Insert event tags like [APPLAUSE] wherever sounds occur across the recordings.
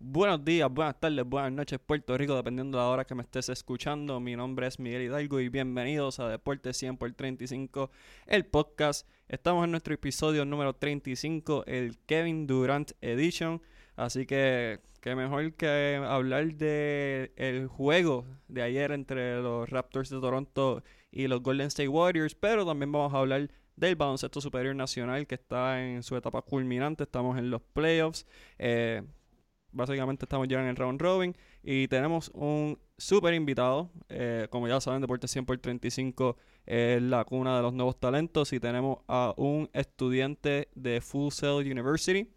Buenos días, buenas tardes, buenas noches, Puerto Rico, dependiendo de la hora que me estés escuchando. Mi nombre es Miguel Hidalgo y bienvenidos a Deporte 100 por 35, el podcast. Estamos en nuestro episodio número 35, el Kevin Durant Edition. Así que, qué mejor que hablar de el juego de ayer entre los Raptors de Toronto y los Golden State Warriors, pero también vamos a hablar del baloncesto superior nacional que está en su etapa culminante. Estamos en los playoffs. Eh, básicamente estamos ya en el round robin y tenemos un súper invitado. Eh, como ya saben, Deporte 100 por 35 es la cuna de los nuevos talentos y tenemos a un estudiante de Full Sail University.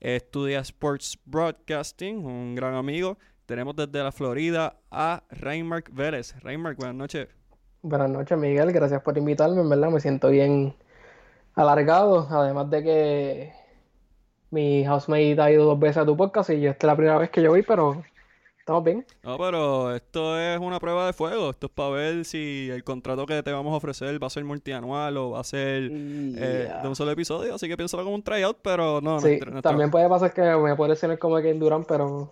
Estudia Sports Broadcasting, un gran amigo. Tenemos desde la Florida a Reinmark Vélez. Reinmark, buenas noches. Buenas noches, Miguel. Gracias por invitarme. En verdad me siento bien alargado. Además de que mi housemate ha ido dos veces a tu podcast y esta es la primera vez que yo voy, pero estamos bien. No, pero esto es una prueba de fuego. Esto es para ver si el contrato que te vamos a ofrecer va a ser multianual o va a ser eh, de un solo episodio. Así que piénsalo como un tryout, pero no. Sí, también puede pasar que me puede ser como que Durán, pero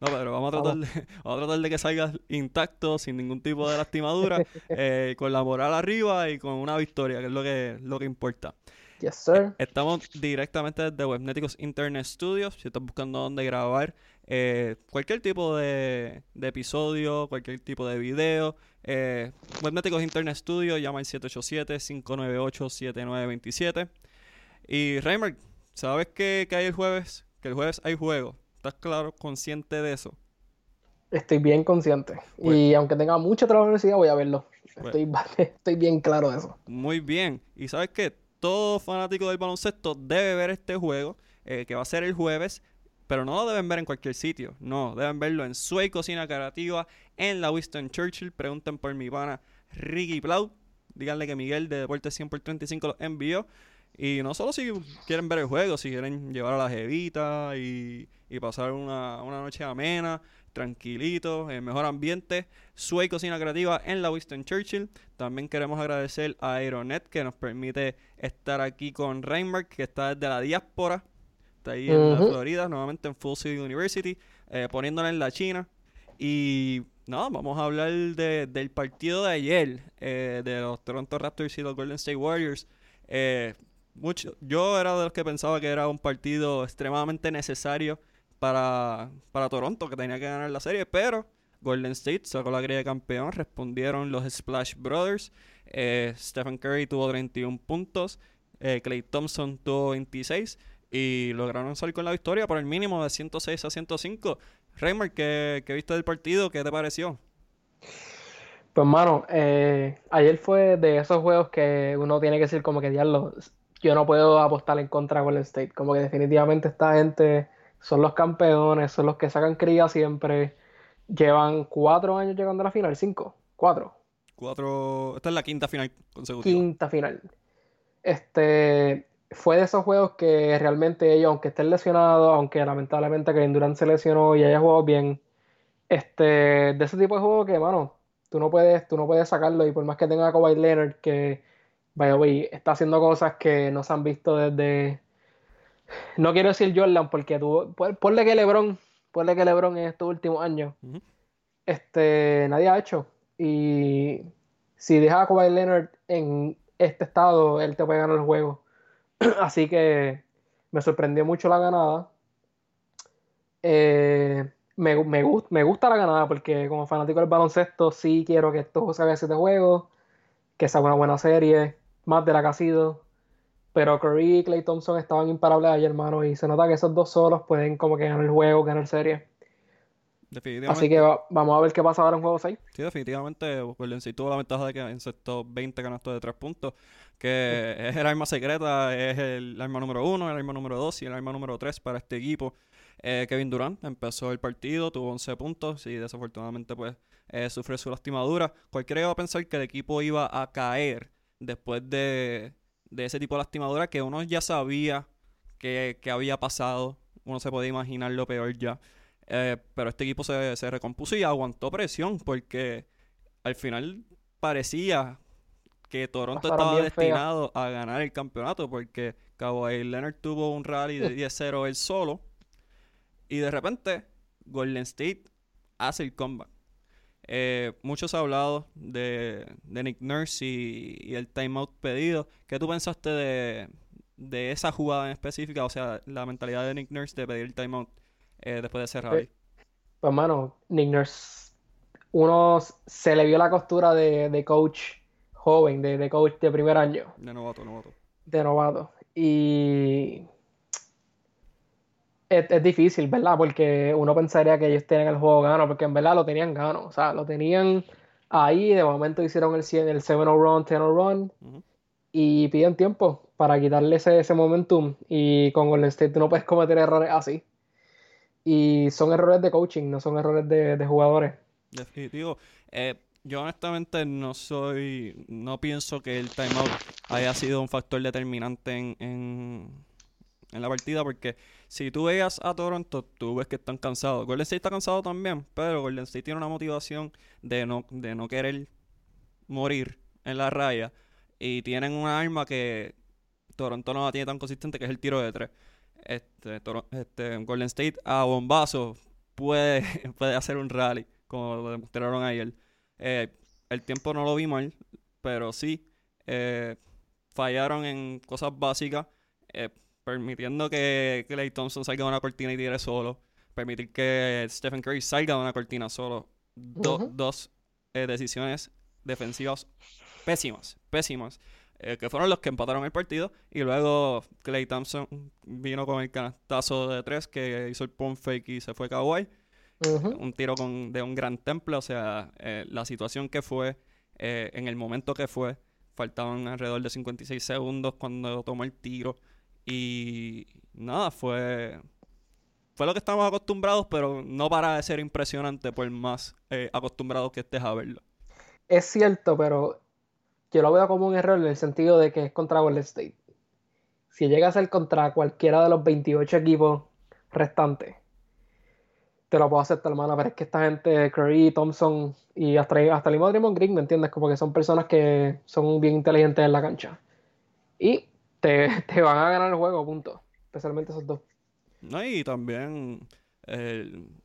no, pero vamos a tratar, De, vamos a tratar de que salgas intacto, sin ningún tipo de lastimadura, [LAUGHS] eh, con la moral arriba y con una victoria, que es lo que, lo que importa. Yes, sir. Estamos directamente desde Webneticos Internet Studios. Si estás buscando dónde grabar eh, cualquier tipo de, episodio, cualquier tipo de video, eh, Webneticos Internet Studios, llama al 787-598-7927. Y Reimer, ¿sabes qué, que hay el jueves? Que el jueves hay juego. ¿Estás claro, consciente de eso? Estoy bien consciente. y aunque tenga mucho trabajo en la universidad, voy a verlo. Estoy, [LAUGHS] estoy bien claro de eso. Muy bien. Y sabes que todo fanático del baloncesto debe ver este juego, eh, que va a ser el jueves, pero no lo deben ver en cualquier sitio. No, deben verlo en Sway Cocina Creativa, en la Winston Churchill. Pregunten por mi pana Ricky Plau. Díganle que Miguel de Deportes 100 por 35 lo envió. Y no solo si quieren ver el juego, si quieren llevar a la jevita y, pasar una, noche amena, tranquilito, en mejor ambiente. Sway Cocina Creativa en la Winston Churchill. También queremos agradecer a Aeronet que nos permite estar aquí con Reinberg, que está desde la diáspora. Está ahí en la Florida, nuevamente en Full City University, eh, poniéndola en la China. Y no, vamos a hablar del partido de ayer, eh, de los Toronto Raptors y los Golden State Warriors. Eh, mucho, yo era de los que pensaba que era un partido extremadamente necesario para, para Toronto, que tenía que ganar la serie, pero Golden State sacó la grilla de campeón, respondieron los Splash Brothers, eh, Stephen Curry tuvo 31 puntos, eh, Clay Thompson tuvo 26 y lograron salir con la victoria por el mínimo de 106 a 105. Reimer, ¿qué, ¿qué, viste del partido? ¿Qué te pareció? Pues, mano, eh, ayer fue de esos juegos que uno tiene que decir como que diablo, yo no puedo apostar en contra de Golden State. Como que definitivamente esta gente son los campeones, son los que sacan cría siempre. Llevan cuatro años llegando a la final, cinco, cuatro. Cuatro, esta es la quinta final consecutiva. Quinta final. Este fue de esos juegos que realmente ellos, aunque estén lesionados, aunque lamentablemente que Durant se lesionó y haya jugado bien, este, de ese tipo de juegos que, mano, tú no puedes, tú no puedes sacarlo y por más que tenga a Kawhi Leonard que vaya, está haciendo cosas que no se han visto desde. No quiero decir Jordan, porque tú. Ponle que LeBron, ponle que LeBron en estos últimos años, este, nadie ha hecho. Y si deja a Kawhi Leonard en este estado, él te puede ganar el juego. [CLEARS THROAT] Así que me sorprendió mucho la ganada. Eh, me, me, me, gusta la ganada porque como fanático del baloncesto sí quiero que esto se haga este juego, que sea una buena serie más de la que ha sido. Pero Curry y Clay Thompson estaban imparables ayer, hermano, y se nota que esos dos solos pueden como que ganar el juego, ganar serie. Definitivamente. Así que vamos a ver qué pasa ahora en juego 6. Sí, definitivamente. Golden State tuvo la ventaja de que encestó 20 canastos de 3 puntos, que es el arma secreta, es el arma número 1, el arma número 2 y el arma número 3 para este equipo. Eh, Kevin Durant empezó el partido, tuvo 11 puntos y desafortunadamente pues eh, sufrió su lastimadura. Cualquiera iba a pensar que el equipo iba a caer después de, ese tipo de lastimadura que uno ya sabía que, había pasado, uno se podía imaginar lo peor ya. Eh, pero este equipo se, se recompuso y aguantó presión porque al final parecía que Toronto estaba destinado a ganar el campeonato porque Kawhi Leonard tuvo un rally de [LAUGHS] 10-0 él solo y de repente Golden State hace el comeback. Eh, muchos han hablado de, Nick Nurse y, el timeout pedido. ¿Qué tú pensaste de, esa jugada en específica? O sea, la mentalidad de Nick Nurse de pedir el timeout eh, después de ese rally. Pues, mano, Nick Nurse, uno se le vio la costura de, coach joven, de, de, coach de primer año. De novato, novato. De novato. Y es, difícil, ¿verdad? Porque uno pensaría que ellos tienen el juego gano, porque en verdad lo tenían gano. O sea, lo tenían ahí, de momento hicieron el, el 7-0 run, 10 run, y piden tiempo para quitarle ese, ese momentum. Y con Golden State no puedes cometer errores así. Y son errores de coaching, no son errores de, jugadores. Definitivo. Eh, yo honestamente no soy, no pienso que el timeout haya sido un factor determinante en, en, en la partida porque si tú veas a Toronto, tú ves que están cansados. Golden State está cansado también, pero Golden State tiene una motivación de no, de no querer morir en la raya. Y tienen una arma que Toronto no la tiene tan consistente, que es el tiro de tres. Este, este Golden State a bombazo puede, [LAUGHS] puede hacer un rally, como lo demostraron ayer. Eh, el tiempo no lo vi mal, pero sí eh, fallaron en cosas básicas. Eh, permitiendo que Clay Thompson salga de una cortina y tire solo, permitir que Stephen Curry salga de una cortina solo. Dos eh, decisiones defensivas pésimas, pésimas, eh, que fueron los que empataron el partido. Y luego Clay Thompson vino con el canastazo de tres que hizo el pump fake y se fue Kawhi. Un tiro con, de un gran temple, o sea, eh, la situación que fue, en el momento que fue, faltaban alrededor de 56 segundos cuando tomó el tiro. Y nada, fue, fue lo que estamos acostumbrados, pero no para de ser impresionante por más eh, acostumbrados que estés a verlo. Es cierto, pero yo lo veo como un error en el sentido de que es contra Golden State. Si llega a ser contra cualquiera de los 28 equipos restantes, te lo puedo aceptar, hermano, pero es que esta gente, Curry, Thompson y hasta, hasta el mismo Draymond Green, ¿me entiendes? Como que son personas que son bien inteligentes en la cancha. Y [LAUGHS] te, van a ganar el juego, punto. Especialmente esos dos. No, y también,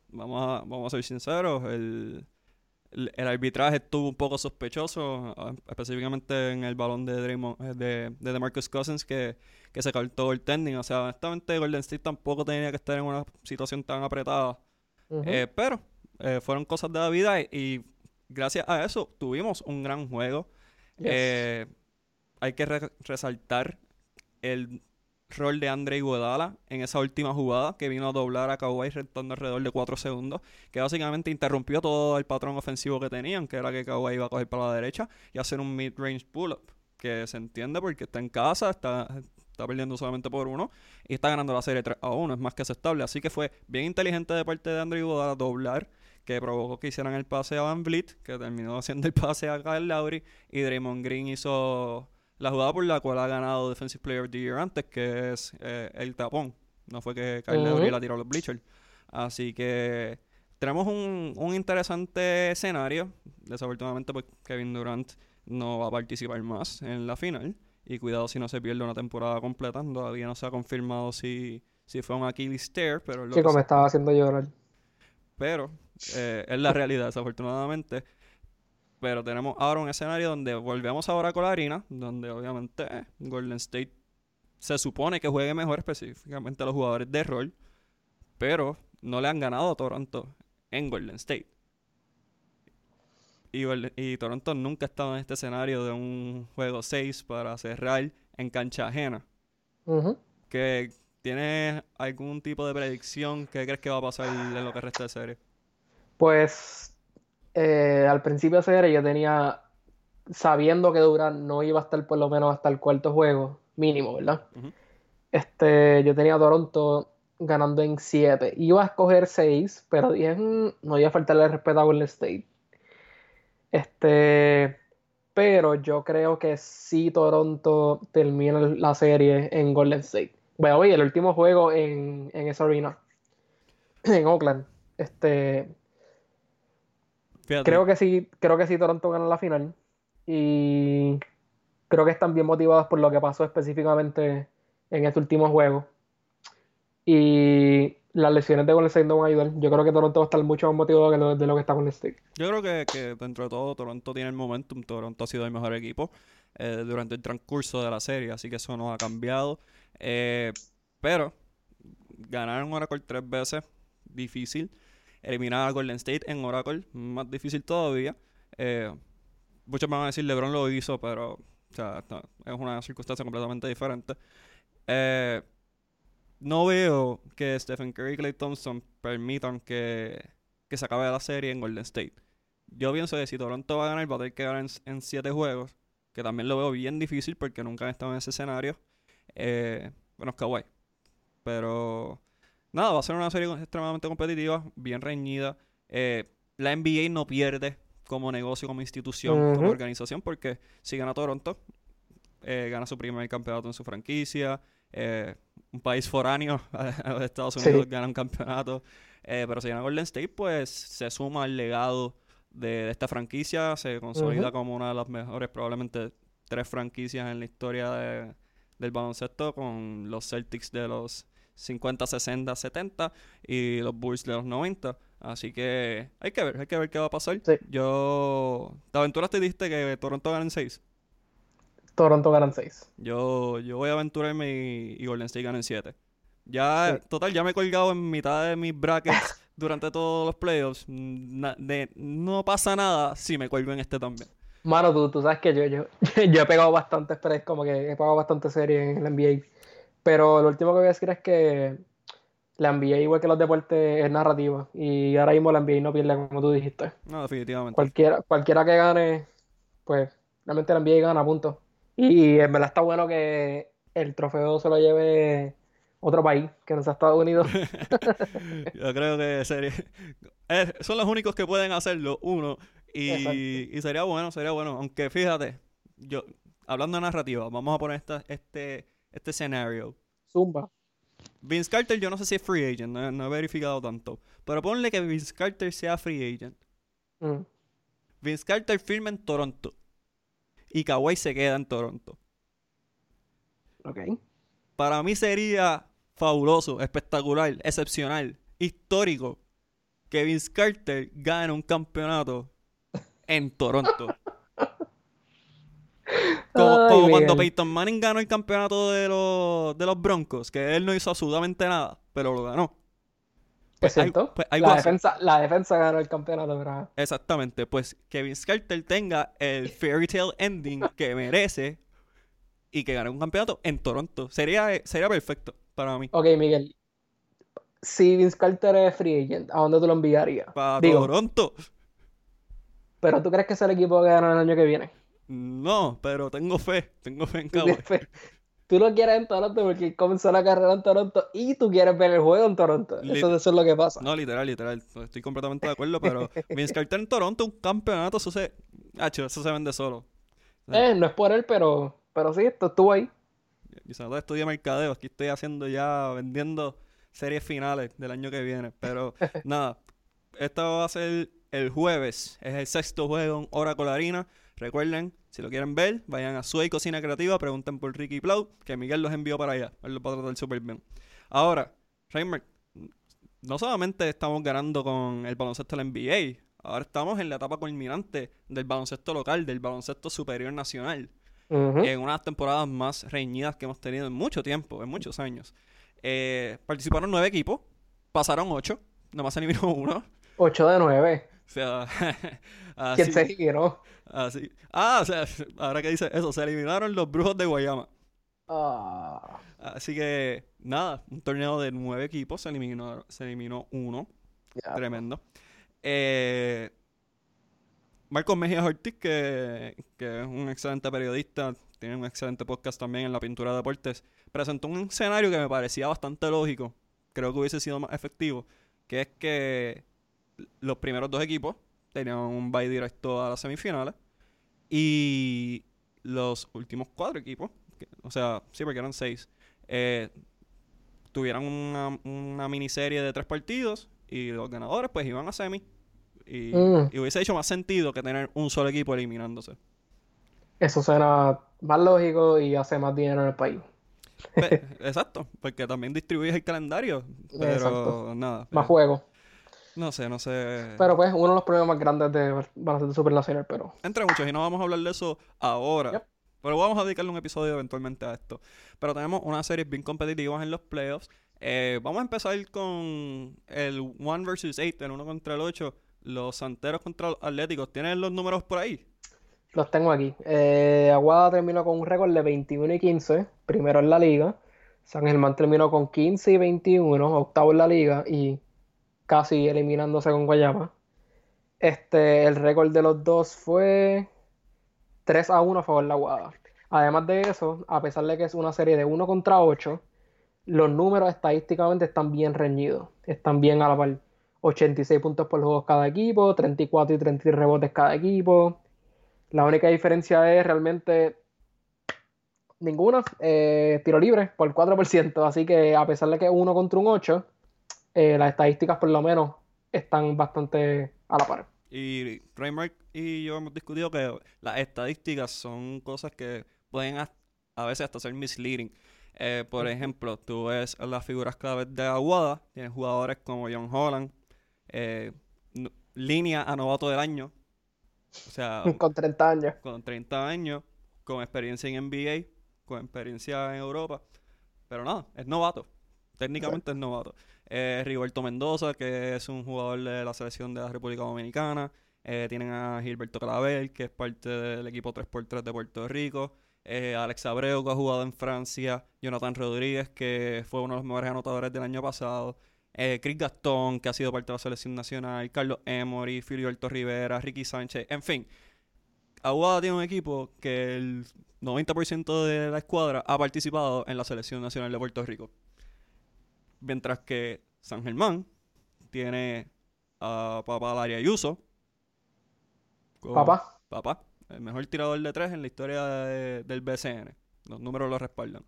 vamos, a, vamos a ser sinceros, el, el, arbitraje estuvo un poco sospechoso, ah, específicamente en el balón de eh, de, de DeMarcus Cousins, que, que se cortó el tending. O sea, honestamente, Golden State tampoco tenía que estar en una situación tan apretada. Eh, pero eh, fueron cosas de la vida y, gracias a eso tuvimos un gran juego. hay que resaltar el rol de Andre Iguodala en esa última jugada que vino a doblar a Kawhi restando alrededor de 4 segundos, que básicamente interrumpió todo el patrón ofensivo que tenían, que era que Kawhi iba a coger para la derecha y hacer un mid-range pull-up, que se entiende porque está en casa, está, está perdiendo solamente por uno y está ganando la serie 3 a 1, es más que aceptable, así que fue bien inteligente de parte de Andre Iguodala doblar que provocó que hicieran el pase a Van Vliet, que terminó [LAUGHS] haciendo el pase a Kyle Lowry y Draymond Green hizo la jugada por la cual ha ganado Defensive Player of the Year antes, que es eh, el tapón. No fue que Kyle uh la tiró a los bleachers. Así que tenemos un, un interesante escenario. Desafortunadamente, pues Kevin Durant no va a participar más en la final. Y cuidado si no se pierde una temporada completa. Todavía no se ha confirmado si, si fue un Achilles tear, pero... Chico, me estaba haciendo llorar. Pero eh, es la realidad, desafortunadamente. Pero tenemos ahora un escenario donde volvemos ahora con la harina, donde obviamente Golden State se supone que juegue mejor específicamente a los jugadores de rol, pero no le han ganado a Toronto en Golden State. Y, Toronto nunca ha estado en este escenario de un juego 6 para cerrar en cancha ajena. que ¿Tienes algún tipo de predicción? ¿Qué crees que va a pasar en lo que resta de serie? Pues eh, al principio de serie yo tenía, sabiendo que Durant no iba a estar por lo menos hasta el cuarto juego, mínimo, ¿verdad? Este, yo tenía a Toronto ganando en 7. Iba a escoger 6, pero dije, mm, no iba a faltarle respeto a Golden State. Este, pero yo creo que sí Toronto termina la serie en Golden State. Bueno, oye, el último juego en, en esa arena, en Oakland, este, Creo que sí, creo que sí Toronto gana la final. Y creo que están bien motivados por lo que pasó específicamente en este último juego. Y las lesiones de Golden State no van a ayudar. Yo creo que Toronto va a estar mucho más motivado que lo- de lo que está Golden State. Yo creo que, que dentro de todo Toronto tiene el momentum. Toronto ha sido el mejor equipo eh, durante el transcurso de la serie, así que eso no ha cambiado. Eh, pero ganaron Oracle tres veces, difícil. Eliminar a Golden State en Oracle, más difícil todavía. Eh, muchos van a decir LeBron lo hizo, pero es una circunstancia completamente diferente. Eh, no veo que Stephen Curry y Klay Thompson permitan que, que se acabe la serie en Golden State. Yo pienso que si Toronto va a ganar, va a tener que ganar en, en siete juegos, que también lo veo bien difícil porque nunca han estado en ese escenario. Eh, bueno, es Kawhi. Pero nada, va a ser una serie extremadamente competitiva, bien reñida. Eh, la NBA no pierde como negocio, como institución, como organización, porque si gana Toronto, eh, gana su primer campeonato en su franquicia. eh, un país foráneo [LAUGHS] a los Estados Sí. Unidos gana un campeonato. eh, pero si gana Golden State, pues se suma al legado de, de esta franquicia. Se consolida como una de las mejores, probablemente tres franquicias en la historia de- del baloncesto, con los Celtics de los 50, 60, 70 y los Bulls de los 90. Así que hay que ver, hay que ver qué va a pasar. Sí. Yo. ¿Te aventuraste y dijiste que Toronto gana en 6? Toronto ganan 6. Yo, yo voy a aventurarme y, y Golden State gana en 7. Ya, Sí. total, ya me he colgado en mitad de mis brackets [LAUGHS] durante todos los playoffs. Na- de- no pasa nada si me cuelgo en este también. Mano, tú, tú sabes que yo, yo, [LAUGHS] yo he pegado bastantes, pero es como que he pegado bastantes series en la NBA. Pero lo último que voy a decir es que la NBA, igual que los deportes, es narrativa. Y ahora mismo la NBA no pierde, como tú dijiste. No, definitivamente. Cualquiera, cualquiera que gane, pues realmente la NBA gana, punto. Y en verdad está bueno que el trofeo se lo lleve otro país, que no sea Estados Unidos. [LAUGHS] Yo creo que sería, eh, son los únicos que pueden hacerlo, uno. Y, y sería bueno, sería bueno. Aunque fíjate, yo, hablando de narrativa, vamos a poner esta, este, este escenario. Zumba. Vince Carter, yo no sé si es free agent, no, no he verificado tanto. Pero ponle que Vince Carter sea free agent. Mm. Vince Carter firma en Toronto. Y Kawhi se queda en Toronto. Ok. Para mí sería fabuloso, espectacular, excepcional, histórico que Vince Carter gane un campeonato en Toronto. [LAUGHS] Como, cuando. Peyton Manning ganó el campeonato de los, de los Broncos, que él no hizo absolutamente nada, pero lo ganó. Es Pues, cierto. pues algo la, defensa, la defensa ganó el campeonato, ¿verdad? Exactamente, pues que Vince Carter tenga el fairy tale ending que merece y que gane un campeonato en Toronto. Sería, sería perfecto para mí. Ok, Miguel. Si Vince Carter es free agent, ¿a dónde tú lo enviarías? Para Digo, Toronto. pero tú crees que es el equipo que gana el año que viene? No, pero tengo fe, tengo fe en fe. Tú lo quieres en Toronto porque comenzó la carrera en Toronto y tú quieres ver el juego en Toronto. Lit- Eso, eso es lo que pasa. No, literal, literal. Estoy completamente de acuerdo, pero Vince Carter en Toronto, un campeonato, eso se... Hacho, eso se vende solo. Eh, no es por él, pero, pero sí, esto estuvo ahí. Yo solo estudié mercadeo, aquí estoy haciendo ya, vendiendo series finales del año que viene. Pero [LAUGHS] nada, esto va a ser el jueves, es el sexto juego en Oracle Arena. Recuerden, si lo quieren ver, vayan a Suey Cocina Creativa, pregunten por Ricky Plow, que Miguel los envió para allá. Él los va a tratar súper bien. Ahora, Reimer, no solamente estamos ganando con el baloncesto de la NBA, ahora estamos en la etapa culminante del baloncesto local, del baloncesto superior nacional en unas temporadas más reñidas que hemos tenido en mucho tiempo, en muchos años. Eh, participaron nueve equipos, pasaron ocho, nomás se eliminó uno. 8 de 9. [LAUGHS] O sea, [LAUGHS] ¿Quién así, se eliminó? así. Ah, o sea, [LAUGHS] ahora que dice eso, se eliminaron los brujos de Guayama. Ah, Así que, nada, un torneo de nueve equipos, se eliminó, se eliminó uno. Tremendo. Eh, Marcos Mejía Ortiz, que, que es un excelente periodista, tiene un excelente podcast también en la pintura de deportes, presentó un escenario que me parecía bastante lógico, creo que hubiese sido más efectivo, que es que los primeros dos equipos tenían un bye directo a las semifinales y los últimos cuatro equipos, que- o sea, sí, porque eran seis, eh, tuvieran una, una miniserie de tres partidos y los ganadores pues iban a semi. Y, Mm. y hubiese hecho más sentido que tener un solo equipo eliminándose. Eso suena más lógico y hace más dinero en el país. [LAUGHS] exacto, porque también distribuyes el calendario. Pero nada. Más juegos. No sé, no sé. Pero pues, uno de los problemas más grandes de baloncesto supernacional, pero. Entre muchos, y no vamos a hablar de eso ahora. Pero vamos a dedicarle un episodio eventualmente a esto. Pero tenemos una serie bien competitivas en los playoffs. Eh, vamos a empezar con el 1 versus 8, el 1 contra el 8. Los Santeros contra los Atléticos. ¿Tienen los números por ahí? Los tengo aquí. Eh, Aguada terminó con un récord de 21 y 15, primero en la liga. San Germán terminó con 15 y 21, octavo en la liga y casi eliminándose con Guayama. Este, el récord de los dos fue 3 a 1 a favor de la Aguada. Además de eso, a pesar de que es una serie de 1 contra 8, los números estadísticamente están bien reñidos, están bien a la par. 86 puntos por juegos cada equipo, 34 y 33 rebotes cada equipo. La única diferencia es realmente ninguna. Eh, tiro libre por 4%. Así que a pesar de que es 1 contra un 8, eh, las estadísticas por lo menos están bastante a la par. Y Raymark y yo hemos discutido que las estadísticas son cosas que pueden a veces hasta ser misleading. Eh, por ejemplo, tú ves las figuras claves de Aguada, tienes jugadores como John Holland, eh, línea a novato del año, o sea, [LAUGHS] con 30 años. Con 30 años, con experiencia en NBA, con experiencia en Europa, pero nada, es novato, técnicamente es novato. Eh, Rigoberto Mendoza, que es un jugador de la selección de la República Dominicana. Eh, tienen a Gilberto Clavel, que es parte del equipo 3x3 de Puerto Rico. Eh, Alex Abreu, que ha jugado en Francia, Jonathan Rodríguez, que fue uno de los mejores anotadores del año pasado, eh, Chris Gastón, que ha sido parte de la selección nacional, Carlos Emory, Filiberto Rivera, Ricky Sánchez, en fin. Aguada tiene un equipo que el 90% de la escuadra ha participado en la selección nacional de Puerto Rico. Mientras que San Germán tiene a Papá Laria Ayuso. Papá. Papá el mejor tirador de tres en la historia del BCN. Los números lo respaldan.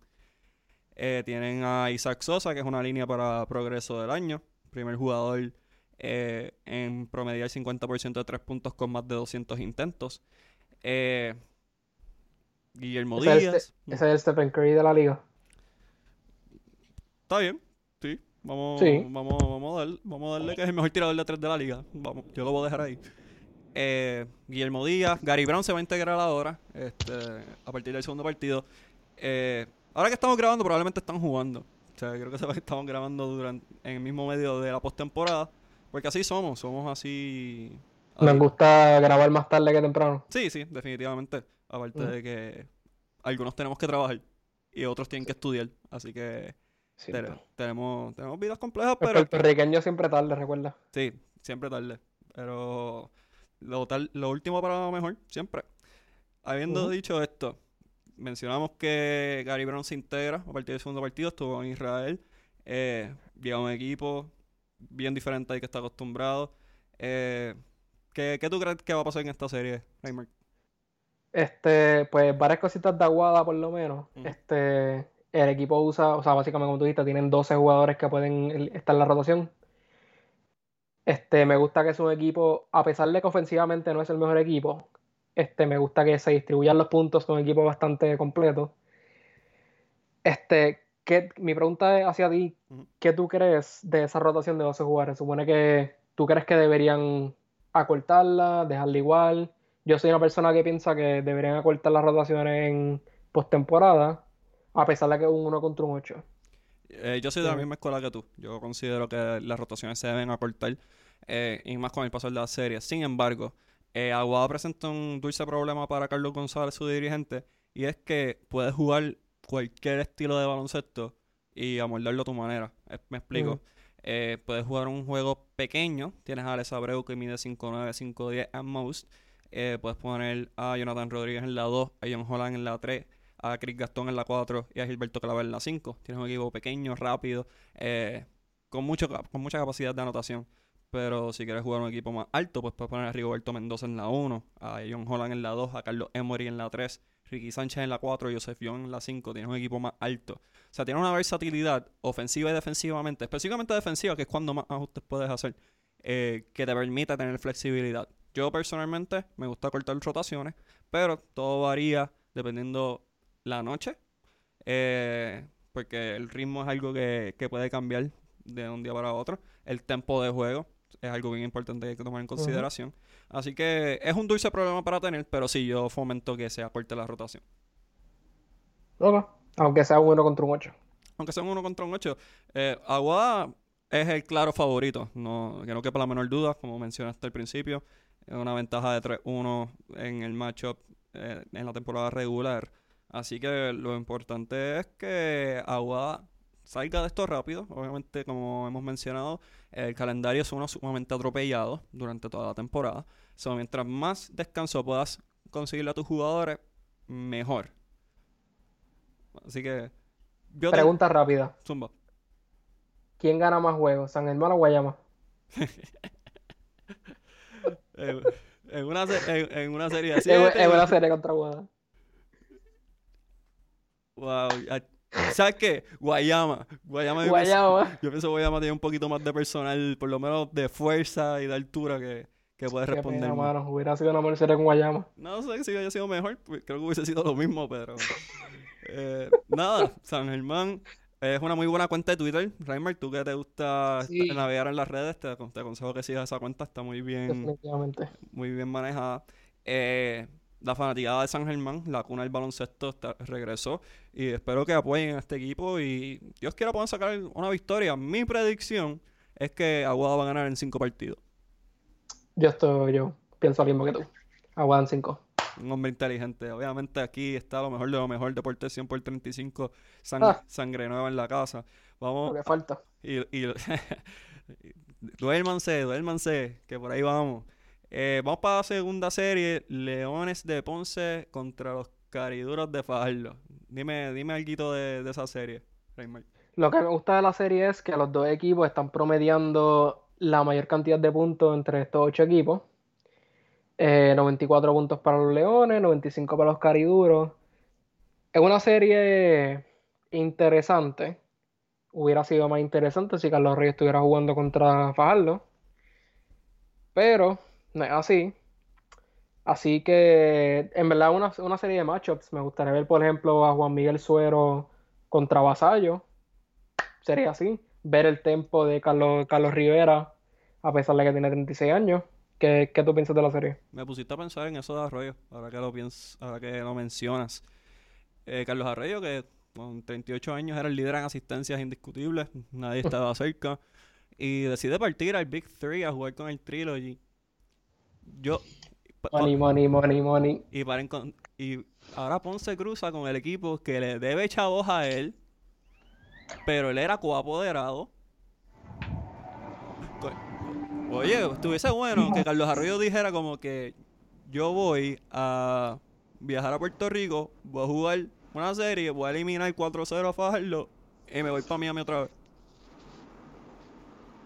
Eh, tienen a Isaac Sosa, que es una línea para progreso del año. Primer jugador eh, en promediar 50% de tres puntos con más de 200 intentos. Eh, Guillermo Díaz. ese es el Stephen Curry de la liga. Está bien, sí. Vamos, Vamos, vamos, a darle, vamos a darle que es el mejor tirador de tres de la liga. Vamos, yo lo voy a dejar ahí. Eh, Guillermo Díaz, Gary Brown se va a integrar ahora, este, a partir del segundo partido. Eh, ahora que estamos grabando, probablemente están jugando. O sea, creo que se [LAUGHS] estamos grabando durante, en el mismo medio de la postemporada. Porque así somos, somos así. Me gusta grabar más tarde que temprano. Sí, sí, definitivamente. Aparte de que algunos tenemos que trabajar y otros tienen que estudiar. Así que tenemos, tenemos vidas complejas, pero. El puertorriqueño siempre tarde, recuerda. Sí, siempre tarde. Pero lo, tal, lo último para lo mejor, siempre. Habiendo dicho esto, mencionamos que Gary Brown se integra a partir del segundo partido, estuvo en Israel. Eh, llega un equipo bien diferente al que está acostumbrado. Eh, ¿qué, ¿qué, tú crees que va a pasar en esta serie, Reimer? Este, pues varias cositas de aguada por lo menos. Este, el equipo usa, o sea, básicamente como tú dijiste, tienen 12 jugadores que pueden estar en la rotación. Este, me gusta que es un equipo, a pesar de que ofensivamente no es el mejor equipo, este, me gusta que se distribuyan los puntos con un equipo bastante completo. Este, ¿qué, mi pregunta es hacia ti, ¿qué tú crees de esa rotación de 12 jugadores? Supone que tú crees que deberían acortarla, dejarla igual. Yo soy una persona que piensa que deberían acortar las rotaciones en postemporada, a pesar de que es un 1 contra un 8. Eh, yo soy de la misma escuela que tú. Yo considero que las rotaciones se deben acortar, eh, y más con el paso de la serie. Sin embargo, eh, Aguada presenta un dulce problema para Carlos González, su dirigente, y es que puedes jugar cualquier estilo de baloncesto y amoldarlo a tu manera. me explico. puedes jugar un juego pequeño. Tienes a Alex Abreu que mide 5'9, 5'10 at most. puedes poner a Jonathan Rodríguez en la 2, a John Holland en la 3 a Chris Gastón en la 4 y a Gilberto Clavel en la 5. Tienes un equipo pequeño, rápido, eh, con, mucho, con mucha capacidad de anotación. Pero si quieres jugar un equipo más alto, pues puedes poner a Rigoberto Mendoza en la 1, a John Holland en la 2, a Carlos Emory en la 3, Ricky Sánchez en la 4 y Joseph Young en la 5. Tienes un equipo más alto. O sea, tiene una versatilidad ofensiva y defensivamente, específicamente defensiva, que es cuando más ajustes puedes hacer, eh, que te permite tener flexibilidad. Yo personalmente me gusta cortar rotaciones, pero todo varía dependiendo la noche. Eh, porque el ritmo es algo que, que puede cambiar de un día para otro. El tempo de juego es algo bien importante que hay que tomar en consideración. Así que es un dulce problema para tener, pero sí, yo fomento que se acorte la rotación. Ok. Aunque sea uno contra un 8. Aunque sea uno contra un 8. Eh, Aguada es el claro favorito, no, que no quepa la menor duda, como mencionaste al principio. Es una ventaja de 3-1 en el matchup eh, en la temporada regular. Así que lo importante es que Aguada salga de esto rápido. Obviamente, como hemos mencionado, el calendario es uno sumamente atropellado durante toda la temporada. So, mientras más descanso puedas conseguirle a tus jugadores, mejor. Así que. Yo Pregunta rápida. Zumba. ¿Quién gana más juegos, San Germán o Guayama? [LAUGHS] en, una, en, una serie así. En, una serie contra Guadalajara. Wow. ¿Sabes qué? Guayama. Guayama. Guayama. Yo, pienso, que Guayama tiene un poquito más de personal, por lo menos de fuerza y de altura que, que puede responder. Pena, hubiera sido una serie con Guayama. No sé si hubiera sido mejor. Pues, creo que hubiese sido lo mismo, pero. eh, nada, San Germán es una muy buena cuenta de Twitter. Reimer, tú que te gusta navegar en las redes, te, te, aconsejo que sigas esa cuenta. Está muy bien. Definitivamente. Muy bien manejada. Eh, la fanaticada de San Germán, la cuna del baloncesto, regresó. Y espero que apoyen a este equipo y Dios quiera puedan sacar una victoria. Mi predicción es que Aguada va a ganar en cinco partidos. Yo estoy, yo pienso lo mismo que tú. Aguada en cinco. Un hombre inteligente. Obviamente aquí está lo mejor de lo mejor. Deporte 100 por 35. Ah. Sangre nueva en la casa. Vamos. Lo que falta. Y, y [LAUGHS] duérmanse, duérmanse, que por ahí vamos. Eh, vamos para la segunda serie, Leones de Ponce contra los Cariduros de Fajardo. Dime, dime algo de, esa serie, Raymond. Lo que me gusta de la serie es que los dos equipos están promediando la mayor cantidad de puntos entre estos ocho equipos. 94 eh, puntos para los Leones, 95 para los Cariduros. Es una serie interesante. Hubiera sido más interesante si Carlos Reyes estuviera jugando contra Fajardo. Pero no es así. Así que, en verdad, una, una serie de matchups. Me gustaría ver, por ejemplo, a Juan Miguel Suero contra Vasallo. Sería así. Ver el tempo de Carlos, Carlos Rivera, a pesar de que tiene 36 años. ¿Qué, ¿Qué, tú piensas de la serie? Me pusiste a pensar en eso de Arroyo, ahora que lo, piens ahora que lo mencionas. Eh, Carlos Arroyo, que con 38 años era el líder en asistencias indiscutibles, nadie estaba cerca. Y decide partir al Big Three a jugar con el Trilogy yo. Money, money, money, money. Y, para y ahora Ponce cruza con el equipo que le debe chavos a él, pero él era coapoderado. Oye, estuviese bueno que Carlos Arroyo dijera como que yo voy a viajar a Puerto Rico, voy a jugar una serie, voy a eliminar 4-0 a Fajardo y me voy para Miami otra vez.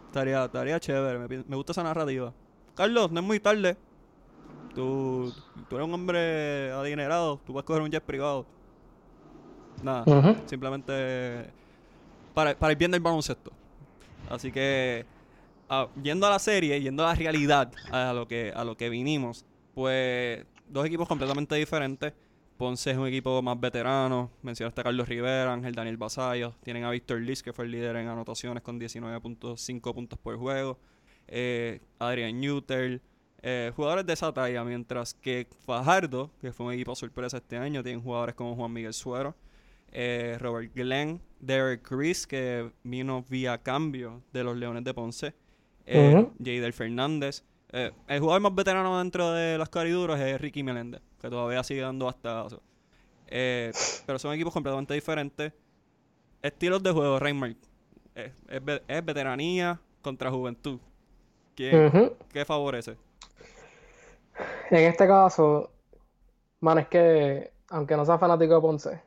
Estaría, estaría chévere, me, me gusta esa narrativa. Carlos, no es muy tarde. Tú, tú eres un hombre adinerado, tú puedes coger un jet privado. Nada, simplemente para, para el bien del baloncesto. Así que, ah, yendo a la serie, yendo a la realidad, a lo que, a lo que vinimos, pues dos equipos completamente diferentes. Ponce es un equipo más veterano. Mencionaste a Carlos Rivera, Ángel Daniel Basayo. Tienen a Víctor Liz, que fue el líder en anotaciones con 19.5 puntos por juego eh, Adrian Newter, eh, jugadores de esa talla, mientras que Fajardo, que fue un equipo sorpresa este año, tienen jugadores como Juan Miguel Suero, eh, Robert Glenn, Derek Chris, que vino vía cambio de los Leones de Ponce, eh, Jader Fernández. Eh, el jugador más veterano dentro de los cariduros es Ricky Meléndez, que todavía sigue dando hasta... pero son equipos completamente diferentes. Estilos de juego, Reinmark. es veteranía contra juventud. ¿Qué, favorece? En este caso, man, es que aunque no sea fanático de Ponce,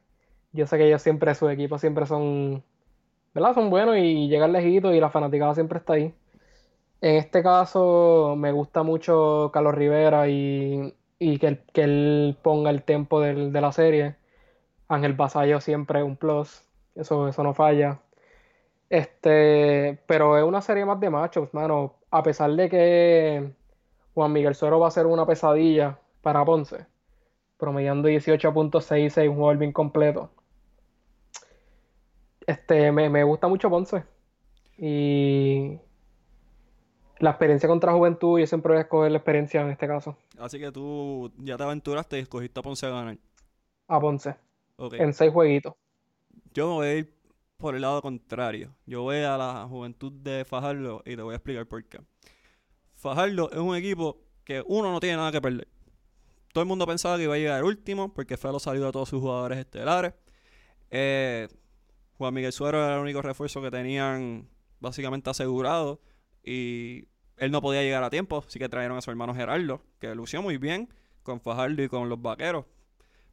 yo sé que ellos siempre, su equipo siempre son, ¿verdad? Son buenos y llegan lejitos y la fanaticada siempre está ahí. En este caso, me gusta mucho Carlos Rivera y, que, él, que, él, ponga el tempo de la serie. Ángel Basayo siempre un plus, eso, eso no falla. Este, pero es una serie más de machos, mano a pesar de que Juan Miguel Suero va a ser una pesadilla para Ponce, promediando 18.66, un jugador bien completo. este, me, me gusta mucho Ponce. Y la experiencia contra Juventud, yo siempre voy a escoger la experiencia en este caso. Así que tú ya te aventuraste y escogiste a Ponce a ganar. A Ponce. En seis jueguitos. Yo me voy a ir por el lado contrario. Yo voy a la juventud de Fajardo y te voy a explicar por qué. Fajardo es un equipo que uno no tiene nada que perder. Todo el mundo pensaba que iba a llegar último porque Felo salió a todos sus jugadores estelares. Eh, Juan Miguel Suero era el único refuerzo que tenían básicamente asegurado y él no podía llegar a tiempo, así que trajeron a su hermano Gerardo, que lució muy bien con Fajardo y con los vaqueros.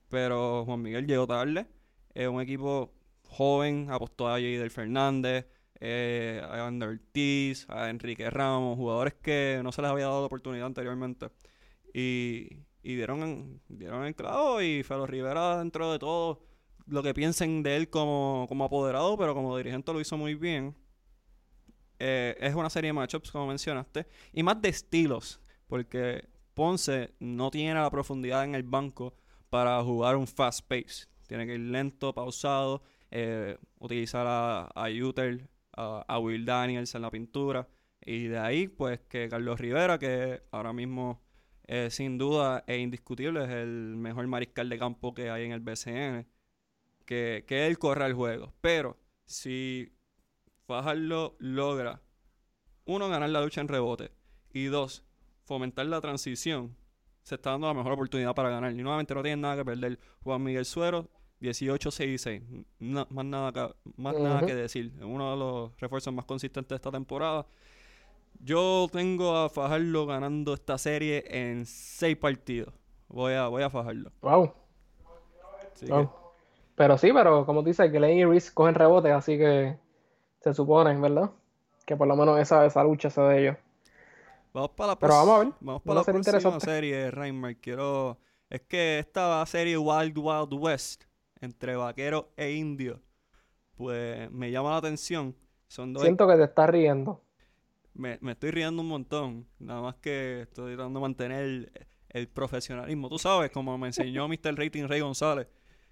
Pero Juan Miguel llegó tarde. Es un equipo joven, apostó a Jader Fernández, eh, a Ander Ortiz, a Enrique Ramos, jugadores que no se les había dado la oportunidad anteriormente. Y, dieron, dieron el clavo y Felo Rivera dentro de todo lo que piensen de él como, como apoderado, pero como dirigente lo hizo muy bien. Eh, es una serie de matchups, como mencionaste, y más de estilos, porque Ponce no tiene la profundidad en el banco para jugar un fast pace. Tiene que ir lento, pausado, eh, utilizar a, a Uter, a, Will Daniels en la pintura, y de ahí, pues, que Carlos Rivera, que ahora mismo, eh, sin duda e indiscutible, es el mejor mariscal de campo que hay en el BCN, que, que él corra el juego. Pero, si Fajardo logra, uno, ganar la lucha en rebote, y dos, fomentar la transición, se está dando la mejor oportunidad para ganar. Y nuevamente no tienen nada que perder. Juan Miguel Suero, 18-6-6. Na- más nada, que, más nada Ujú. que decir. Es uno de los refuerzos más consistentes de esta temporada. Yo tengo a Fajardo ganando esta serie en seis partidos. Voy a, voy a Fajardo. Wow. Pero sí, pero como que Lane y Reese cogen rebotes, así que se supone, ¿verdad? Que por lo menos esa, esa lucha se de ellos. Vamos para la, Pero vamos a ver, vamos va para la próxima serie, Reimer. Quiero... Es que esta serie Wild Wild West entre vaqueros e indios, pues me llama la atención. Son dos... Siento que te estás riendo. Me, me estoy riendo un montón. Nada más que estoy tratando de mantener el, el profesionalismo. Tú sabes, como me enseñó [LAUGHS] Mr. Rating Rey González.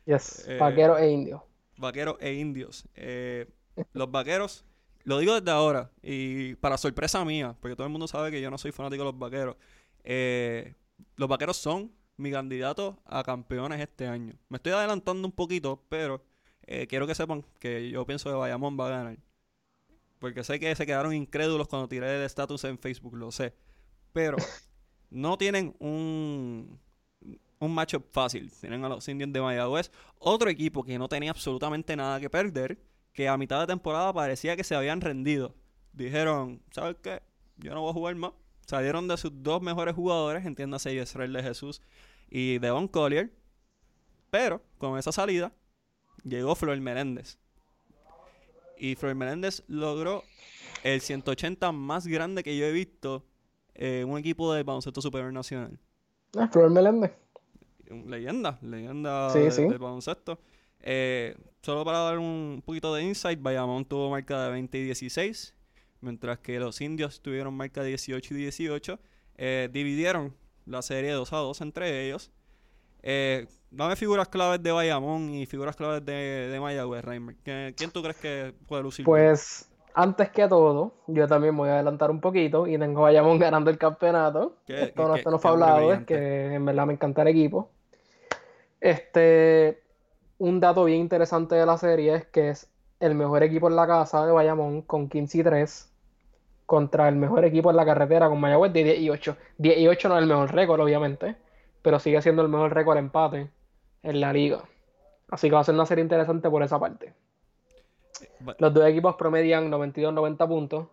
Yes, Eh, vaqueros e indios. vaqueros e indios. Eh, los vaqueros, lo digo desde ahora, y para sorpresa mía, porque todo el mundo sabe que yo no soy fanático de los vaqueros. eh, los vaqueros son mi candidato a campeones este año. Me estoy adelantando un poquito, pero eh, quiero que sepan que yo pienso que Bayamón va a ganar. Porque sé que se quedaron incrédulos cuando tiré el estatus en Facebook, lo sé. Pero [LAUGHS] no tienen un, un matchup fácil. Tienen a los Indians de Mayagüez, otro equipo que no tenía absolutamente nada que perder, que a mitad de temporada parecía que se habían rendido. Dijeron, ¿sabes qué? Yo no voy a jugar más. Salieron de sus dos mejores jugadores, entiéndase Israel de Jesús y Devon Collier. Pero con esa salida llegó Flor Meléndez. Y Flor Meléndez logró el 180 más grande que yo he visto en un equipo de baloncesto superior nacional. Ah, Flor Meléndez. Leyenda, leyenda Sí, de- sí. del baloncesto. Eh, solo para dar un poquito de insight, Bayamón tuvo marca de 20 y 16, mientras que los indios tuvieron marca de 18 y 18. Eh, dividieron la serie 2 a 2 entre ellos. Eh, dame figuras claves de Bayamón y figuras claves de, de Mayagüez, Reimer. ¿Qué- ¿Quién tú crees que puede lucir? Pues antes que todo, yo también voy a adelantar un poquito y tengo a Bayamón ganando el campeonato. Qué- Esto no, qué- esto no fue hablado, es que en verdad me encanta el equipo. Este, un dato bien interesante de la serie es que es el mejor equipo en la casa de Bayamón con 15 y 3 contra el mejor equipo en la carretera con Mayagüez de 10 y 8. 10 y 8 no es el mejor récord, obviamente, pero sigue siendo el mejor récord empate en la liga. Así que va a ser una serie interesante por esa parte. Los dos equipos promedian 92-90 puntos.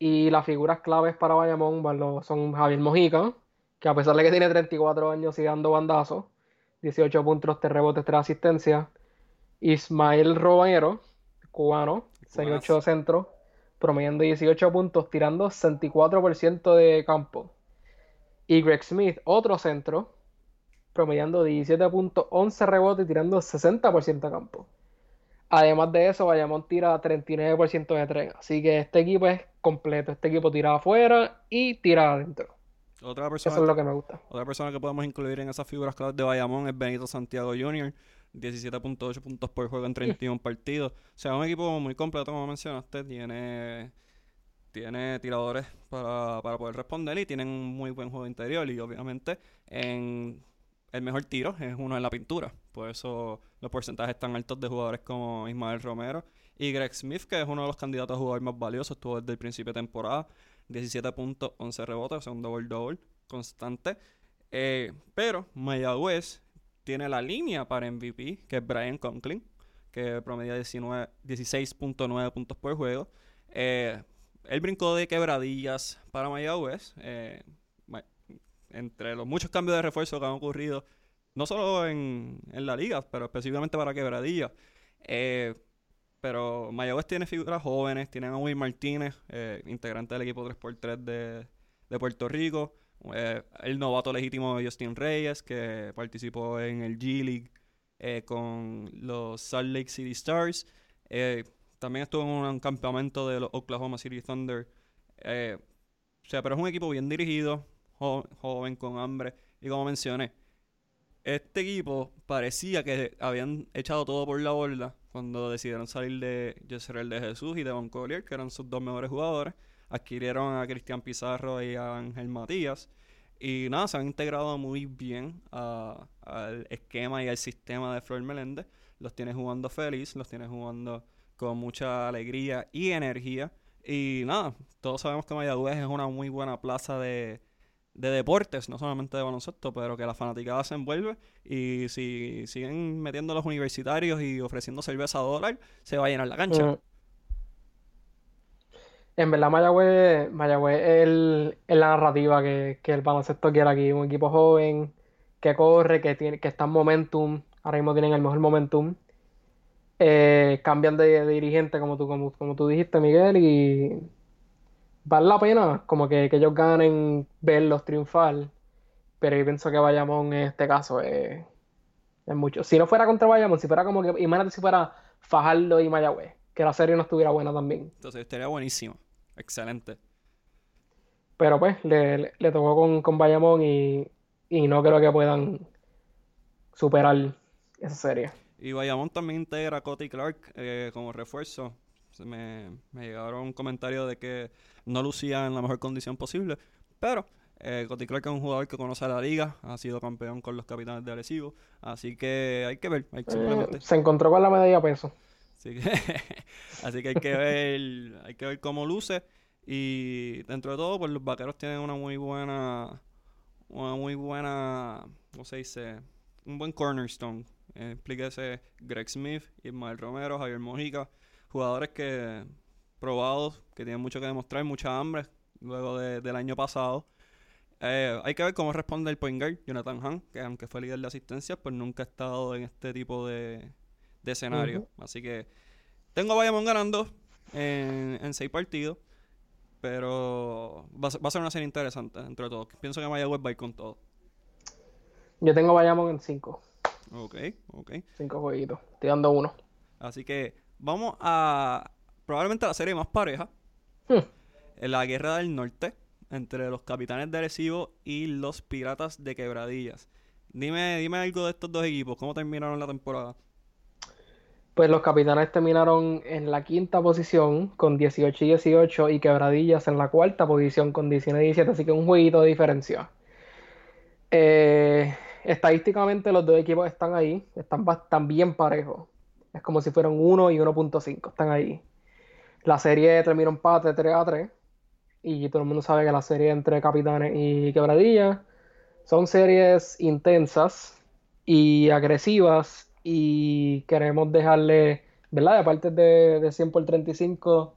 Y las figuras claves para Bayamón los- son Javier Mojica, que a pesar de que tiene 34 años sigue dando bandazos. 18 puntos, 3 rebotes, 3 asistencias. Ismael Romero, cubano, 6'8 centro, promediando 18 puntos, tirando 64% de campo. Y Greg Smith, otro centro, promediando 17 puntos, 11 rebotes, tirando 60% de campo. Además de eso, Bayamón tira 39% de tren. Así que este equipo es completo. Este equipo tira afuera y tira adentro. Otra Eso persona es lo que me gusta. Otra persona que podemos incluir en esas figuras claves de Bayamón es Benito Santiago Jr., 17.8 puntos por juego en 31 partidos. O sea, un equipo muy completo, como mencionaste. Tiene, tiene tiradores para, para poder responder y tienen un muy buen juego interior. Y obviamente, en el mejor tiro es uno en la pintura. Por eso los porcentajes están altos de jugadores como Ismael Romero y Greg Smith, que es uno de los candidatos a jugador más valiosos. Estuvo desde el principio de temporada. 17 puntos, 11 rebotes, o sea, un double-double constante. Eh, pero Mayagüez tiene la línea para MVP, que es Brian Conklin, que promedia 16.9 puntos por juego. Eh, él brincó de quebradillas para Mayagüez. Eh, entre los muchos cambios de refuerzo que han ocurrido, no solo en, la liga, pero específicamente para quebradillas. Eh, pero Mayagüez tiene figuras jóvenes, tienen a Will Martínez, integrante del equipo 3x3 de, de Puerto Rico. Eh, el novato legítimo Justin Reyes, que participó en el G-League eh, con los Salt Lake City Stars. Eh, también estuvo en un campamento de los Oklahoma City Thunder. o sea, pero es un equipo bien dirigido, joven, con hambre. Y como mencioné, este equipo parecía que habían echado todo por la borda cuando decidieron salir de Jezreel de Jesús y de Von Collier, que eran sus dos mejores jugadores adquirieron a Cristian Pizarro y a Ángel Matías. Y nada, se han integrado muy bien al esquema y al sistema de Flor Meléndez. Los tiene jugando feliz, los tiene jugando con mucha alegría y energía. Y nada, todos sabemos que Mayagüez es una muy buena plaza de, deportes, no solamente de baloncesto, pero que la fanaticada se envuelve y si siguen metiendo los universitarios y ofreciendo cerveza a dólar, se va a llenar la cancha. Mm. En verdad, Mayagüez, Mayagüez es, la narrativa que, el baloncesto quiere aquí. Un equipo joven, que corre, que, tiene, que está en momentum. Ahora mismo tienen el mejor momentum. Eh, cambian de, dirigente, como tú, como, como, tú dijiste, Miguel, y vale la pena como que, ellos ganen verlos triunfar. Pero yo pienso que Bayamón en este caso es, es mucho. Si no fuera contra Bayamón, si fuera como que, imagínate si fuera Fajardo y Mayagüez, que la serie no estuviera buena también. Entonces estaría buenísimo. Excelente. Pero pues le, tocó con, con Bayamón y, no creo que puedan superar esa serie. Y Bayamón también integra a Cody Clark eh, como refuerzo. Me, me llegaron un comentario de que no lucía en la mejor condición posible. Pero eh, Cody Clark es un jugador que conoce a la liga, ha sido campeón con los capitanes de Arecibo. Así que hay que ver. Eh, se encontró con la medalla peso. [LAUGHS] Así que, hay que ver, hay que ver cómo luce. Y dentro de todo, pues los vaqueros tienen una muy buena, una muy buena, ¿cómo se dice? Un buen cornerstone. Eh, explíquese Greg Smith, Ismael Romero, Javier Mojica, jugadores que probados, que tienen mucho que demostrar, mucha hambre luego del año pasado. Eh, hay que ver cómo responde el point guard, Jonathan Hahn, que aunque fue líder de asistencia, pues nunca ha estado en este tipo de, de escenario. Así que tengo a Bayamón ganando en, seis partidos. Pero va a, ser una serie interesante entre todos. Pienso que Mayagüez va a ir con todo. Yo tengo Bayamón en cinco. Ok, ok. Cinco jueguitos. Estoy dando uno. Así que vamos a probablemente la serie más pareja. Hmm. En la Guerra del Norte. Entre los capitanes de Arecibo y los piratas de Quebradillas. Dime, dime algo de estos dos equipos. ¿Cómo terminaron la temporada? Pues los capitanes terminaron en la quinta posición con 18 y 18 y Quebradillas en la cuarta posición con 19 y 17, así que un jueguito de diferencia. Eh, estadísticamente los dos equipos están ahí, están, bien parejos. Es como si fueran 1 y 1.5, están ahí. La serie terminó empate 3 a 3 y todo el mundo sabe que la serie entre Capitanes y Quebradillas son series intensas y agresivas y queremos dejarle, ¿verdad? De parte de, de 100 por 35,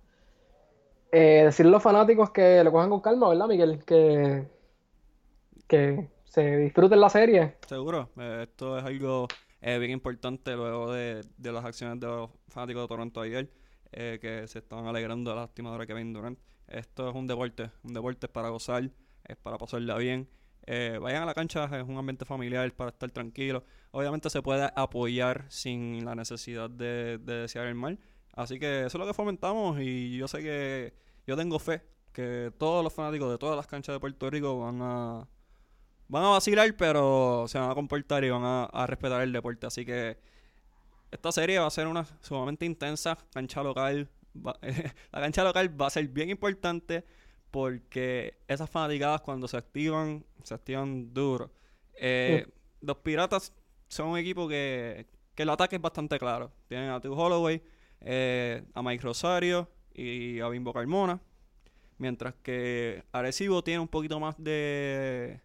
eh, decirle a los fanáticos que lo cojan con calma, ¿verdad, Miguel? Que, que se disfruten la serie. Seguro, eh, esto es algo eh, bien importante luego de, de, las acciones de los fanáticos de Toronto ayer, eh, que se estaban alegrando de la lastimadora que ven Durant. Esto es un deporte, un deporte para gozar, es para pasarla bien. Eh, vayan a la cancha, es un ambiente familiar para estar tranquilo. Obviamente se puede apoyar sin la necesidad de, desear el mal. Así que eso es lo que fomentamos y yo sé que yo tengo fe que todos los fanáticos de todas las canchas de Puerto Rico van a van a vacilar, pero se van a comportar y van a, respetar el deporte. Así que esta serie va a ser una sumamente intensa. Cancha local. [LAUGHS] la cancha local va a ser bien importante porque esas fanaticadas cuando se activan, se activan duro. Eh, los Piratas son un equipo que, que el ataque es bastante claro. Tienen a Tu Holloway, eh, a Mike Rosario y a Bimbo Carmona. Mientras que Arecibo tiene un poquito más de,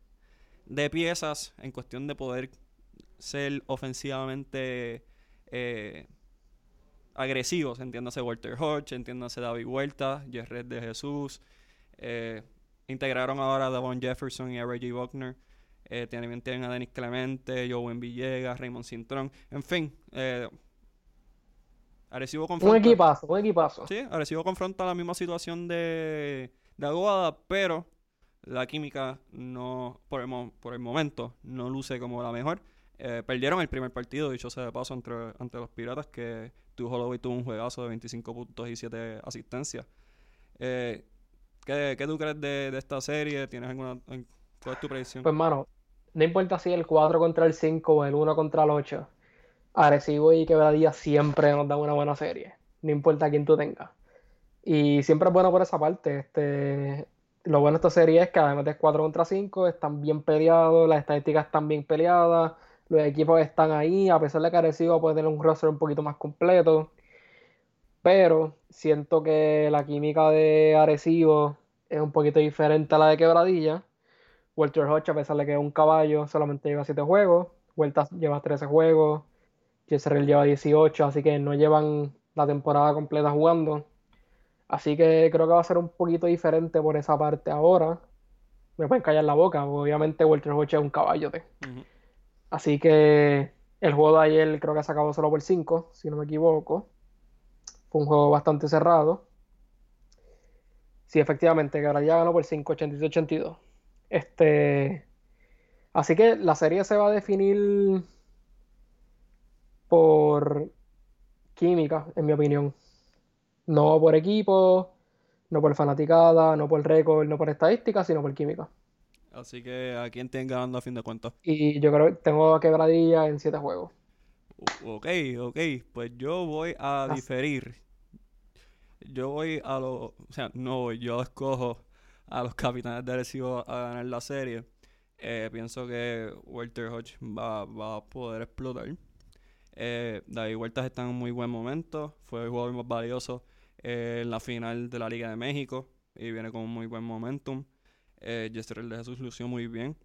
de piezas en cuestión de poder ser ofensivamente eh, agresivos. Entiéndase Walter Hodge, entiéndase David Huerta, Jerred de Jesús. Eh, integraron ahora a Davon Jefferson y a Reggie Buckner. Eh, tienen, tienen, a Denis Clemente, Joven Villegas, Raymond Cintrón. En fin, eh, Arecibo confronta. Un equipazo, un equipazo. Sí, Arecibo confronta la misma situación de, de Aguada, pero la química no, por el, por el momento, no luce como la mejor. Eh, perdieron el primer partido, dicho sea de paso, entre, ante los Piratas, que tu Holloway tuvo un juegazo de 25 puntos y 7 asistencias. Eh, ¿qué, ¿qué, tú crees de, de, esta serie? ¿Tienes alguna, ¿Cuál es tu predicción? Pues, mano, no importa si el 4 contra el 5 o el 1 contra el 8, Arecibo y Quebradilla siempre nos dan una buena serie. No importa quién tú tengas. Y siempre es bueno por esa parte. Este, lo bueno de esta serie es que además de 4 contra 5 están bien peleados, las estadísticas están bien peleadas, los equipos están ahí, a pesar de que Arecibo puede tener un roster un poquito más completo. Pero siento que la química de Arecibo es un poquito diferente a la de Quebradilla. Walter Hodge, a pesar de que es un caballo, solamente lleva 7 juegos. Vueltas lleva 13 juegos. Jezreel lleva 18, así que no llevan la temporada completa jugando. Así que creo que va a ser un poquito diferente por esa parte ahora. Me pueden callar la boca, obviamente Walter Hodge es un caballote. Así que el juego de ayer creo que se acabó solo por 5, si no me equivoco. Fue un juego bastante cerrado. Sí, efectivamente, que ahora ya ganó por 5, 82. Este. Así que la serie se va a definir por química, en mi opinión. No por equipo, no por fanaticada, no por récord, no por estadística, sino por química. Así que a quién tienen ganando a fin de cuentas. Y yo creo que tengo a quebradilla en siete juegos. Ok, ok. Pues yo voy a diferir. Yo voy a los. O sea, no yo escojo a los capitanes de Arecibo a ganar la serie. Eh, pienso que Walter Hodge va, va a poder explotar. Eh, David Huertas está en un muy buen momento. Fue el jugador más valioso eh, en la final de la Liga de México y viene con un muy buen momentum. Eh, de Jesús lució muy bien.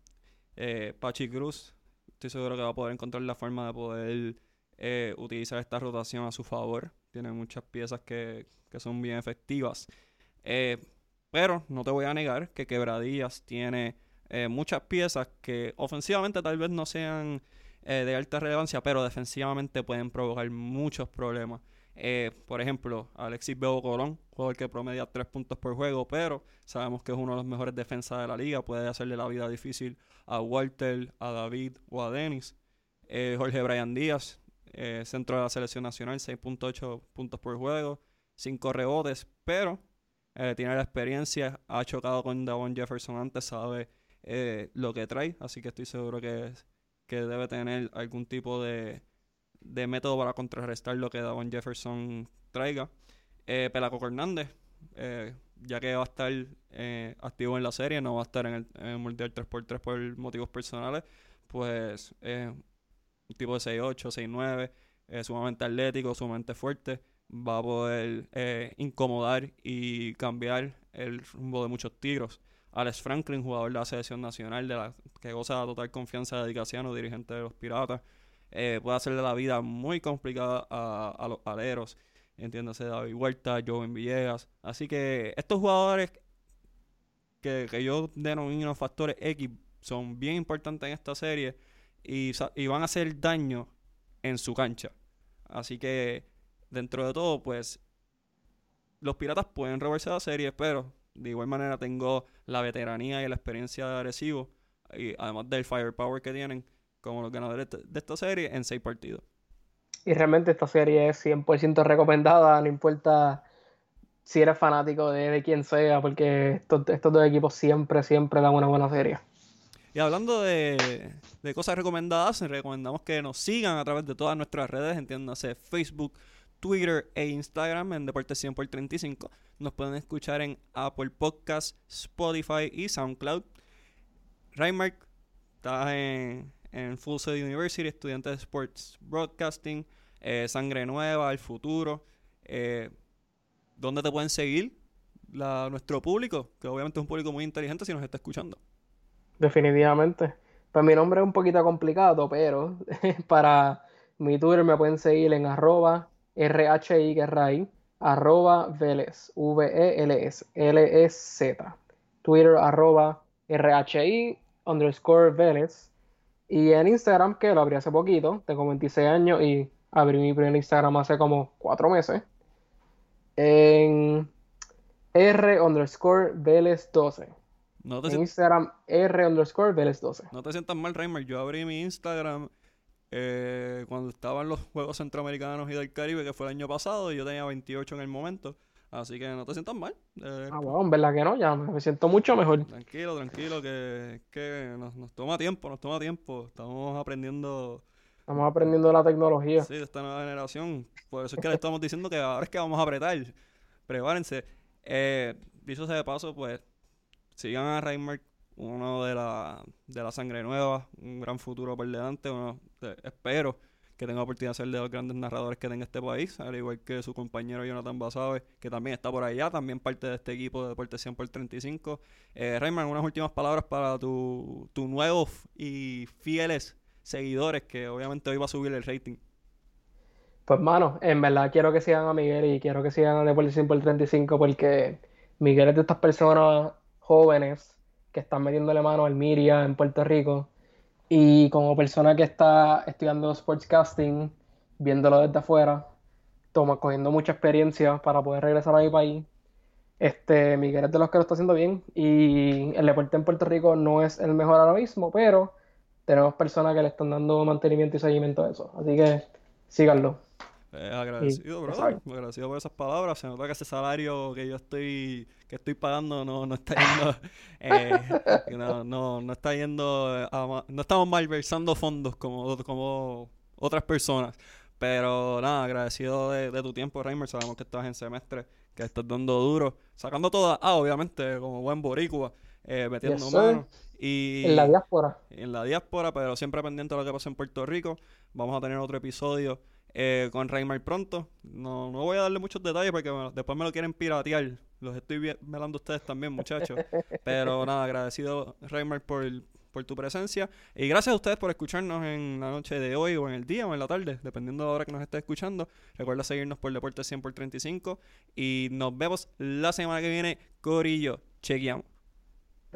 Eh, Pachi Cruz, estoy seguro que va a poder encontrar la forma de poder eh, utilizar esta rotación a su favor. Tiene muchas piezas que, que son bien efectivas. pero no te voy a negar que Quebradillas tiene muchas piezas que ofensivamente tal vez no sean de alta relevancia, pero defensivamente pueden provocar muchos problemas. Eh, por ejemplo, Alexis Bebo Colón, jugador que promedia 3 puntos por juego, pero sabemos que es uno de los mejores defensas de la liga. Puede hacerle la vida difícil a Walter, a David o a Dennis. Eh, Jorge Brian Díaz, eh, centro de la selección nacional, 6.8 puntos por juego, 5 rebotes, pero tiene la experiencia, ha chocado con Davon Jefferson antes, sabe lo que trae, así que estoy seguro que, que debe tener algún tipo de de método para contrarrestar lo que Davon Jefferson traiga. Eh, Pelaco Hernández, eh, ya que va a estar eh, activo en la serie, no va a estar en el, en Mundial 3x3 por motivos personales, pues un tipo de 6'8, 6'9, sumamente atlético, sumamente fuerte, va a poder incomodar y cambiar el rumbo de muchos tiros. Alex Franklin, jugador de la selección nacional, de la que goza de total confianza de Dicasiano, dirigente de los Piratas, eh, puede hacerle la vida muy complicada a, los aleros. Entiéndase David Huerta, Joven Villegas. Así que estos jugadores que, que yo denomino factores X son bien importantes en esta serie y, van a hacer daño en su cancha. Así que dentro de todo, pues los piratas pueden robarse la serie, pero de igual manera tengo la veteranía y la experiencia de Arecibo, y además del firepower que tienen, como los ganadores de esta serie en seis partidos. Y realmente esta serie es 100% recomendada, no importa si eres fanático de, de quien sea, porque estos, dos equipos siempre, siempre dan una buena serie. Y hablando de, cosas recomendadas, recomendamos que nos sigan a través de todas nuestras redes, entiéndase Facebook, Twitter e Instagram en Deportes 100 por 35. Nos pueden escuchar en Apple Podcasts, Spotify y SoundCloud. Raymark, estás en, Full Sail University, estudiante de Sports Broadcasting, eh, Sangre Nueva, El Futuro. Eh, ¿Dónde te pueden seguir nuestro público? Que obviamente es un público muy inteligente si nos está escuchando. Definitivamente. Pues mi nombre es un poquito complicado, pero [LAUGHS] para mi Twitter me pueden seguir en arroba RHI, que es Ray, arroba Vélez, V-E-L-S, L-E-Z. Twitter arroba RHI underscore Vélez. Y en Instagram, que lo abrí hace poquito, tengo 26 años y abrí mi primer Instagram hace como 4 meses. En R underscore Vélez 12. No te, Instagram R underscore Vélez 12. no te sientas mal, Reimer. Yo abrí mi Instagram eh, cuando estaban los Juegos Centroamericanos y del Caribe, que fue el año pasado, y yo tenía 28 en el momento. Así que no te sientas mal. Eh, Ah, bueno, en verdad que no, ya me siento mucho mejor. Tranquilo, tranquilo, que, que nos, nos toma tiempo, nos toma tiempo. Estamos aprendiendo Estamos aprendiendo la tecnología. sí, de esta nueva generación. Por eso es que le estamos diciendo que ahora es que vamos a apretar. Prepárense. Eh, dicho sea de paso, pues sigan a Reinmark, uno de la, de la sangre nueva, un gran futuro por delante. Uno espero que tenga oportunidad de ser de los grandes narradores que tenga este país, al igual que su compañero Jonathan Basabe, que también está por allá, también parte de este equipo de Deportes 100 por 35. Eh, unas últimas palabras para tu, tu nuevos y fieles seguidores, que obviamente hoy va a subir el rating. Pues, mano, en verdad quiero que sigan a Miguel y quiero que sigan a Deportes 100 por 35 porque Miguel es de estas personas jóvenes que están metiéndole mano al Miria en Puerto Rico. Y como persona que está estudiando sportscasting, viéndolo desde afuera, toma, cogiendo mucha experiencia para poder regresar a mi país. Este, Miguel es de los que lo está haciendo bien y el deporte en Puerto Rico no es el mejor ahora mismo, pero tenemos personas que le están dando mantenimiento y seguimiento a eso. Así que síganlo. Eh, agradecido, ya brother. Agradecido por esas palabras. Se nota que ese salario que yo estoy que estoy pagando no, no está yendo [LAUGHS] eh, no, no, no está yendo a no estamos malversando fondos como, como otras personas. Pero nada, agradecido de, de tu tiempo, Reimer. Sabemos que estás en semestre, que estás dando duro, sacando todas, ah, obviamente, como buen boricua, eh, metiendo Yes, mano. Y En la diáspora. en la diáspora, pero siempre pendiente de lo que pasa en Puerto Rico. Vamos a tener otro episodio eh, con Reymar pronto. No, no voy a darle muchos detalles porque bueno, después me lo quieren piratear. Los estoy velando ustedes también, muchachos. [LAUGHS] Pero nada, agradecido, Reymar, por, por tu presencia. Y gracias a ustedes por escucharnos en la noche de hoy, o en el día, o en la tarde, dependiendo de la hora que nos estés escuchando. Recuerda seguirnos por Deportes 100 por 35. Y nos vemos la semana que viene, Corillo. Chequeamos.